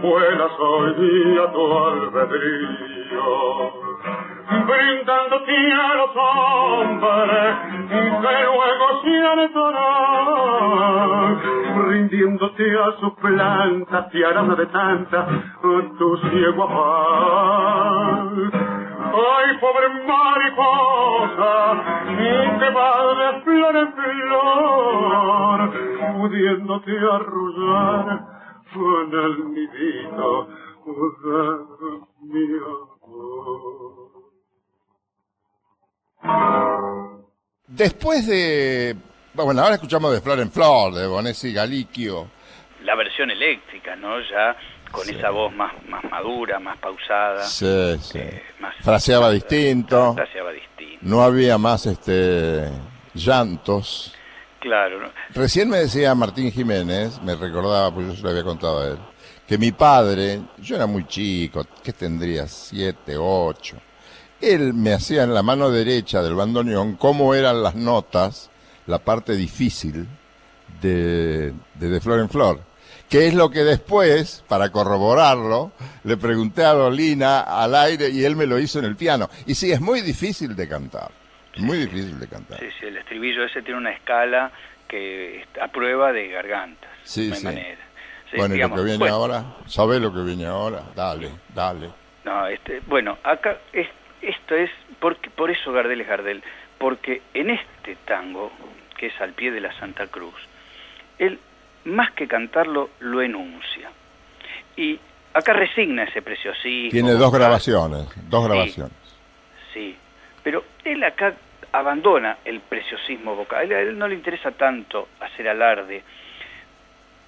S4: vuelas hoy día tu albedrío brindándote a los hombres que luego se hartarán, rindiéndote a su planta, tiarana de tanta, tu ciego afán. Ay, pobre mariposa, que va de flor en flor, pudiéndote arrullar con el nidito de mi amor.
S1: Después de... Bueno, ahora escuchamos de Flor en Flor, de Bonesi Galiquio.
S2: La versión eléctrica, ¿no? Ya con esa voz más, más madura, más pausada.
S1: Sí, sí.
S2: eh, más,
S1: Fraseaba distinto.
S2: fraseaba distinto.
S1: No había más este llantos.
S2: Claro, ¿no?
S1: Recién me decía Martín Jiménez, me recordaba, pues yo se lo había contado a él, que mi padre, yo era muy chico, ¿qué tendría? Siete, ocho. Él me hacía en la mano derecha del bandoneón cómo eran las notas, la parte difícil de, de De Flor en Flor. Que es lo que después, para corroborarlo, le pregunté a Dolina al aire y él me lo hizo en el piano. Y sí, es muy difícil de cantar. Muy difícil de cantar.
S2: Sí, sí, el estribillo ese tiene una escala que a prueba de gargantas.
S1: Sí,
S2: hay
S1: sí.
S2: manera. Sí,
S1: bueno, ¿y lo
S2: digamos,
S1: que viene
S2: bueno,
S1: ahora? ¿Sabe lo que viene ahora? Dale, dale.
S2: No, este, bueno, acá es, esto es, porque, por eso Gardel es Gardel, porque en este tango, que es al pie de la Santa Cruz, él, más que cantarlo, lo enuncia. Y acá resigna ese preciosismo.
S1: Tiene dos grabaciones, dos
S2: Sí.
S1: grabaciones.
S2: Sí, pero él acá abandona el preciosismo vocal. A él no le interesa tanto hacer alarde,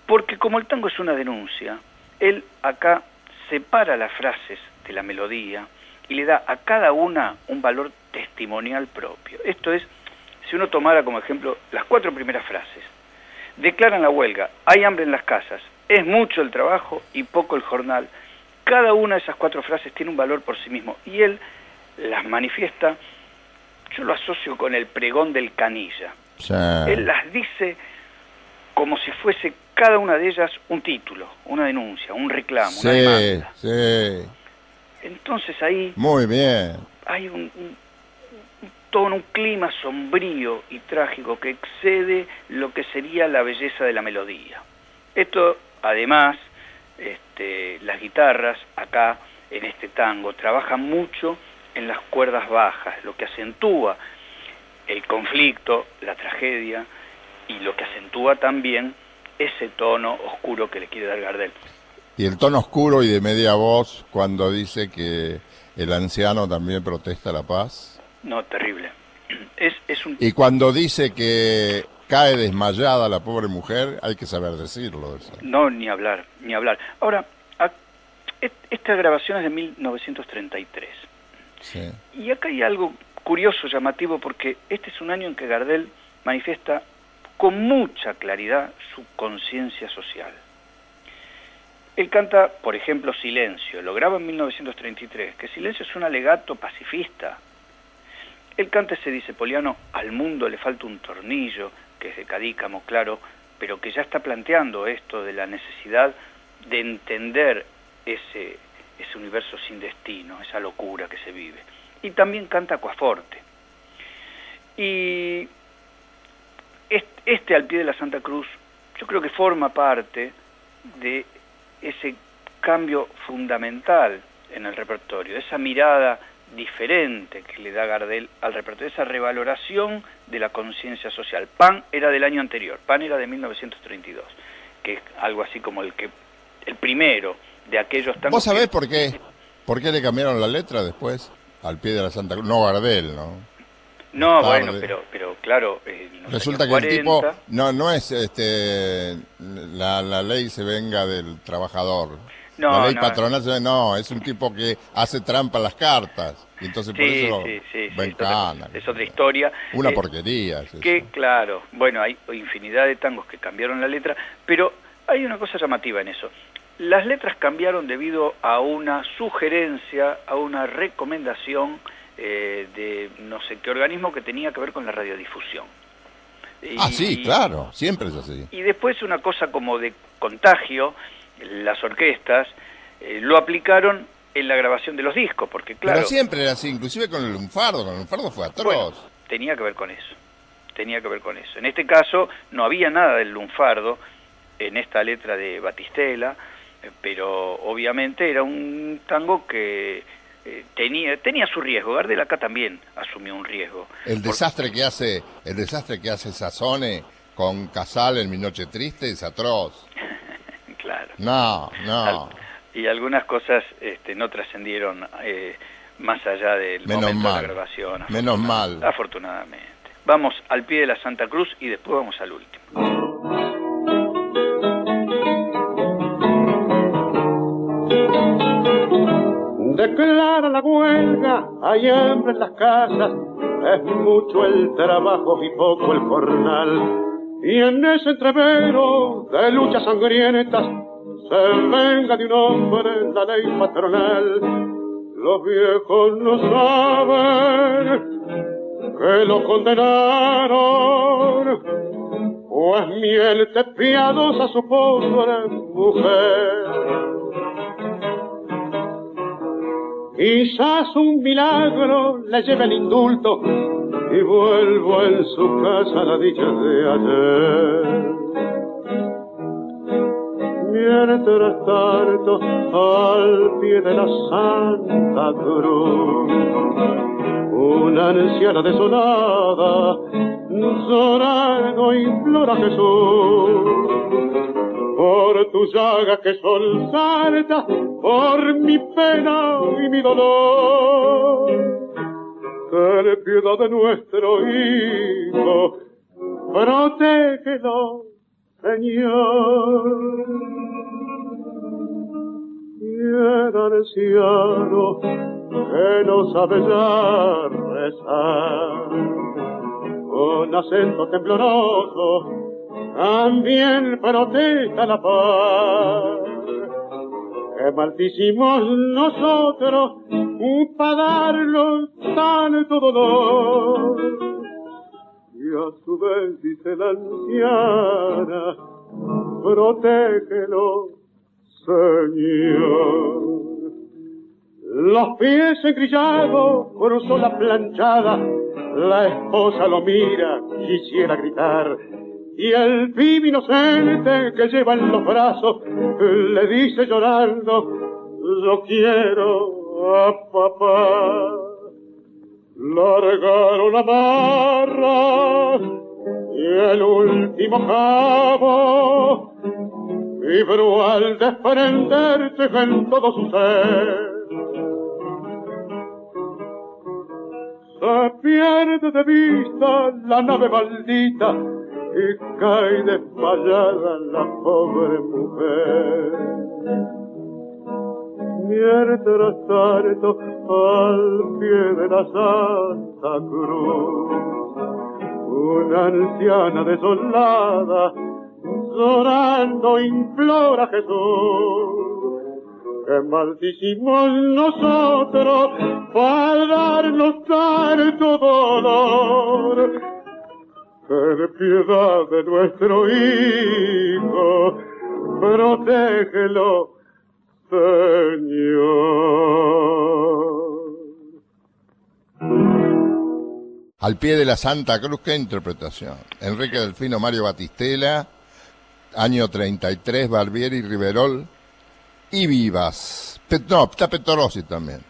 S2: porque como el tango es una denuncia, él acá separa las frases de la melodía y le da a cada una un valor testimonial propio. Esto es, si uno tomara como ejemplo las cuatro primeras frases, declaran la huelga, hay hambre en las casas, es mucho el trabajo y poco el jornal. Cada una de esas cuatro frases tiene un valor por sí mismo y él las manifiesta, yo lo asocio con el pregón del canilla.
S1: Sí.
S2: Él las dice como si fuese cada una de ellas un título, una denuncia, un reclamo, una demanda.
S1: sí.
S2: Entonces ahí
S1: Muy bien.
S2: hay un, un- un tono, un clima sombrío y trágico que excede lo que sería la belleza de la melodía. Esto, además, este, las guitarras acá en este tango trabajan mucho en las cuerdas bajas, lo que acentúa el conflicto, la tragedia y lo que acentúa también ese tono oscuro que le quiere dar Gardel.
S1: Y el tono oscuro y de media voz cuando dice que el anciano también protesta la paz.
S2: No, terrible. (clears throat) Es, es un
S1: Y cuando dice que cae desmayada la pobre mujer, hay que saber decirlo. eso.
S2: No, ni hablar, ni hablar. Ahora, a- esta grabación es de 1933.
S1: Sí.
S2: Y acá hay algo curioso, llamativo, porque este es un año en que Gardel manifiesta con mucha claridad su conciencia social. Él canta, por ejemplo, Silencio, lo graba en 1933, que Silencio es un alegato pacifista. Él canta ese dice Poliano, al mundo le falta un tornillo, que es de Cadícamo, claro, pero que ya está planteando esto de la necesidad de entender ese, ese universo sin destino, esa locura que se vive. Y también canta Coaforte. Y est- este al pie de la Santa Cruz, yo creo que forma parte de ese cambio fundamental en el repertorio, esa mirada diferente que le da Gardel al repertorio, esa revaloración de la conciencia social. Pan era del año anterior, Pan era de 1932, que es algo así como el que el primero de aquellos tangos
S1: ¿Vos sabés
S2: que-
S1: por qué? ¿Por qué le cambiaron la letra después? Al pie de la Santa Cruz. No Gardel, ¿no?
S2: No,
S1: tarde.
S2: bueno, pero pero claro, eh,
S1: Resulta que el tipo
S2: 40,
S1: no no es este la, la ley se venga del trabajador.
S2: No,
S1: la ley
S2: no.
S1: patronal se ve- no, es un tipo que hace trampa las cartas. Y entonces por eso
S2: sí, sí, sí,
S1: va en
S2: es otra-
S1: cana.
S2: es otra historia.
S1: Una
S2: Eh,
S1: porquería. es
S2: Que
S1: eso.
S2: claro, bueno, hay infinidad de tangos que cambiaron la letra, pero hay una cosa llamativa en eso. Las letras cambiaron debido a una sugerencia, a una recomendación eh, de no sé qué organismo que tenía que ver con la radiodifusión.
S1: Ah, sí, claro, siempre es así.
S2: Y después una cosa como de contagio, las orquestas eh, lo aplicaron en la grabación de los discos, porque claro...
S1: Pero siempre era así, inclusive con el lunfardo, con el lunfardo fue atroz.
S2: Bueno, tenía que ver con eso. Tenía que ver con eso. En este caso no había nada del lunfardo en esta letra de Batistela, eh, pero obviamente era un tango que eh, tenía tenía su riesgo. Gardel acá también asumió un riesgo.
S1: el desastre que hace, el desastre que hace Sazone con Casal en Mi Noche Triste es atroz. (laughs)
S2: Claro.
S1: No, no.
S2: Al- y algunas cosas este, no trascendieron eh, más allá del
S1: Menos
S2: momento de
S1: mal.
S2: la grabación.
S1: Menos mal.
S2: Afortunadamente. Vamos al pie de la Santa Cruz y después vamos al último.
S4: declara la huelga, hay hambre en las casas, es mucho el trabajo y poco el jornal. Y en ese entrevero de luchas sangrientas se venga de un hombre la ley patronal. Los viejos no saben que lo condenaron, pues miel de piadosa su pobre mujer. Quizás un milagro le lleve el indulto y vuelvo en su casa la dicha de ayer. Mientras tanto, al pie de la Santa Cruz, una anciana desolada, llorando implora a Jesús. Por tu llaga que sol salta, por mi pena y mi dolor ten piedad de nuestro hijo, protégelo, Señor. Y el anciano que no sabe ya rezar, con acento tembloroso, también protesta la paz. Que maldicimos nosotros para darnos tanto dolor. Y a su vez dice la anciana, protégelo, Señor. Los pies engrillados cruzó la planchada, la esposa lo mira, quisiera gritar, y el pibe inocente que lleva en los brazos le dice llorando, lo quiero, a papá. Largaron la barra y el último cabo vibró al desprenderse en todo su ser. Se pierde de vista la nave maldita y cae desmayada la pobre mujer mientras tanto al pie de la Santa Cruz. Una anciana desolada, llorando implora a Jesús, que maldicimos nosotros para darnos tanto dolor. Ten piedad de nuestro hijo, protégelo
S1: al pie de la Santa Cruz, qué interpretación. Enrique Delfino, Mario Batistela, año 33, Barbieri, Riverol y Vivas. no, está Petorosi también.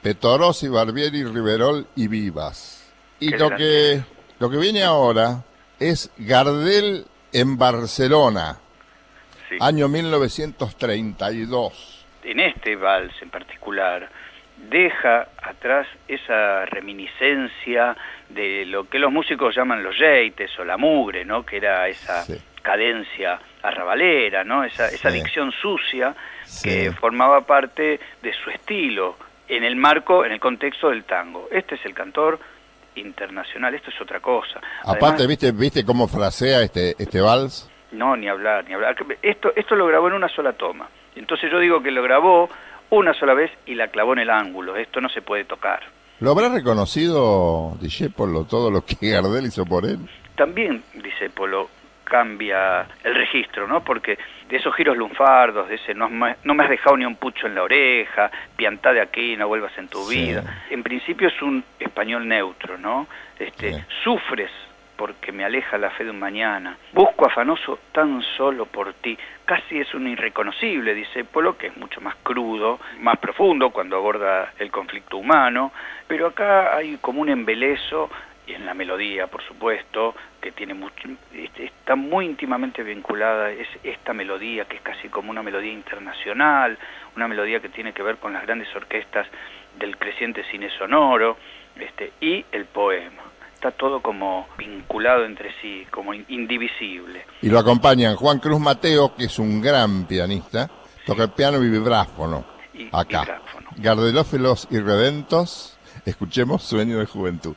S1: Petorosi, Barbieri, Riverol y Vivas. Y lo que, lo que viene ahora es Gardel en Barcelona, año 1932
S2: en este vals en particular, deja atrás esa reminiscencia de lo que los músicos llaman los jeites o la mugre, ¿no? Que era esa cadencia arrabalera, ¿no? Esa, esa dicción sucia que formaba parte de su estilo en el marco, en el contexto del tango. Este es el cantor internacional, esto es otra cosa.
S1: Aparte, ¿viste, ¿viste cómo frasea este, este vals?
S2: No, ni hablar, ni hablar. Esto, esto lo grabó en una sola toma. Entonces yo digo que lo grabó una sola vez y la clavó en el ángulo. Esto no se puede tocar.
S1: ¿Lo habrá reconocido Discepolo todo lo que Gardel hizo por él?
S2: También Discepolo cambia el registro, ¿no? Porque de esos giros lunfardos, de ese no, no me has dejado ni un pucho en la oreja, piantá de aquí, no vuelvas en tu vida. En principio es un español neutro, ¿no? Este, Sufres porque me aleja la fe de un mañana. Busco afanoso tan solo por ti. Casi es un irreconocible, dice Polo, que es mucho más crudo, más profundo cuando aborda el conflicto humano, pero acá hay como un embelezo y en la melodía, por supuesto, que tiene mucho, este, está muy íntimamente vinculada es esta melodía que es casi como una melodía internacional, una melodía que tiene que ver con las grandes orquestas del creciente cine sonoro, este, y el poema está todo como vinculado entre sí, como indivisible.
S1: Y lo acompañan Juan Cruz Mateo, que es un gran pianista, toca el piano y vibráfono. acá. Gardelófelos y Redentos, escuchemos Sueño de Juventud.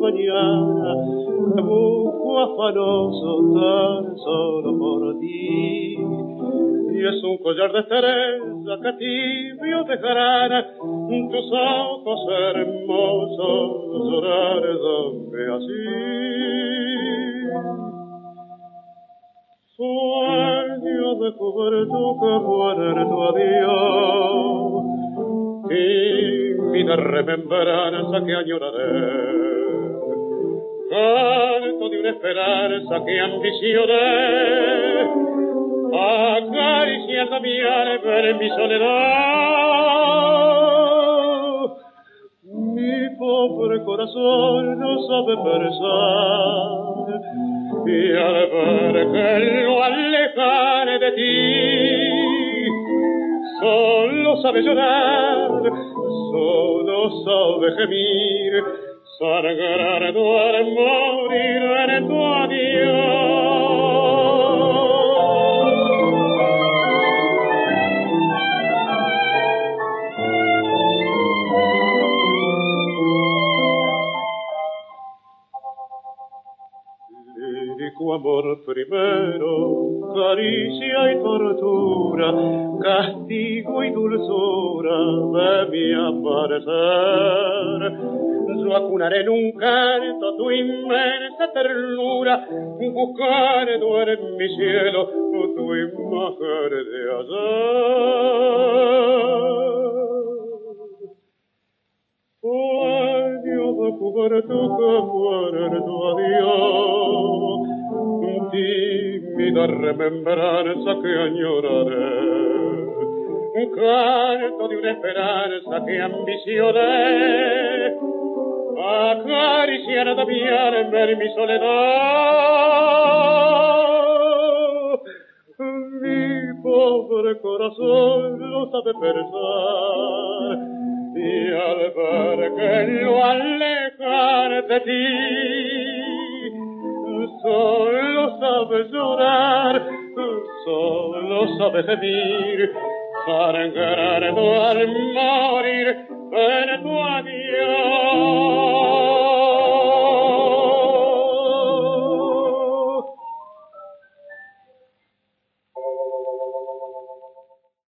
S4: Mañana, me busco afanoso tan solo por ti y es un collar de cereza que tibio dejarán tus ojos hermosos llorar donde así. Sueño de juventud que muere tu adiós, y mi remembranza que añoraré canto de una esperanza que ambicioné acariciando mi alma en mi soledad. Mi pobre corazón no sabe pensar. Y al ver que lo alejar de ti, solo sabe llorar, solo sabe gemir, sagrado al morir en buscando en mi cielo tu imagen de ayer. Sueño de juventud tu adiós, tímida remembranza que añoraré, canto de una esperanza que ambicioné, acariciar también ver mi soledad. Mi pobre corazón lo sabe pensar, y al ver que lo alejar de ti, solo sabe llorar, solo sabe gemir, cargardo al morir en tu adiós.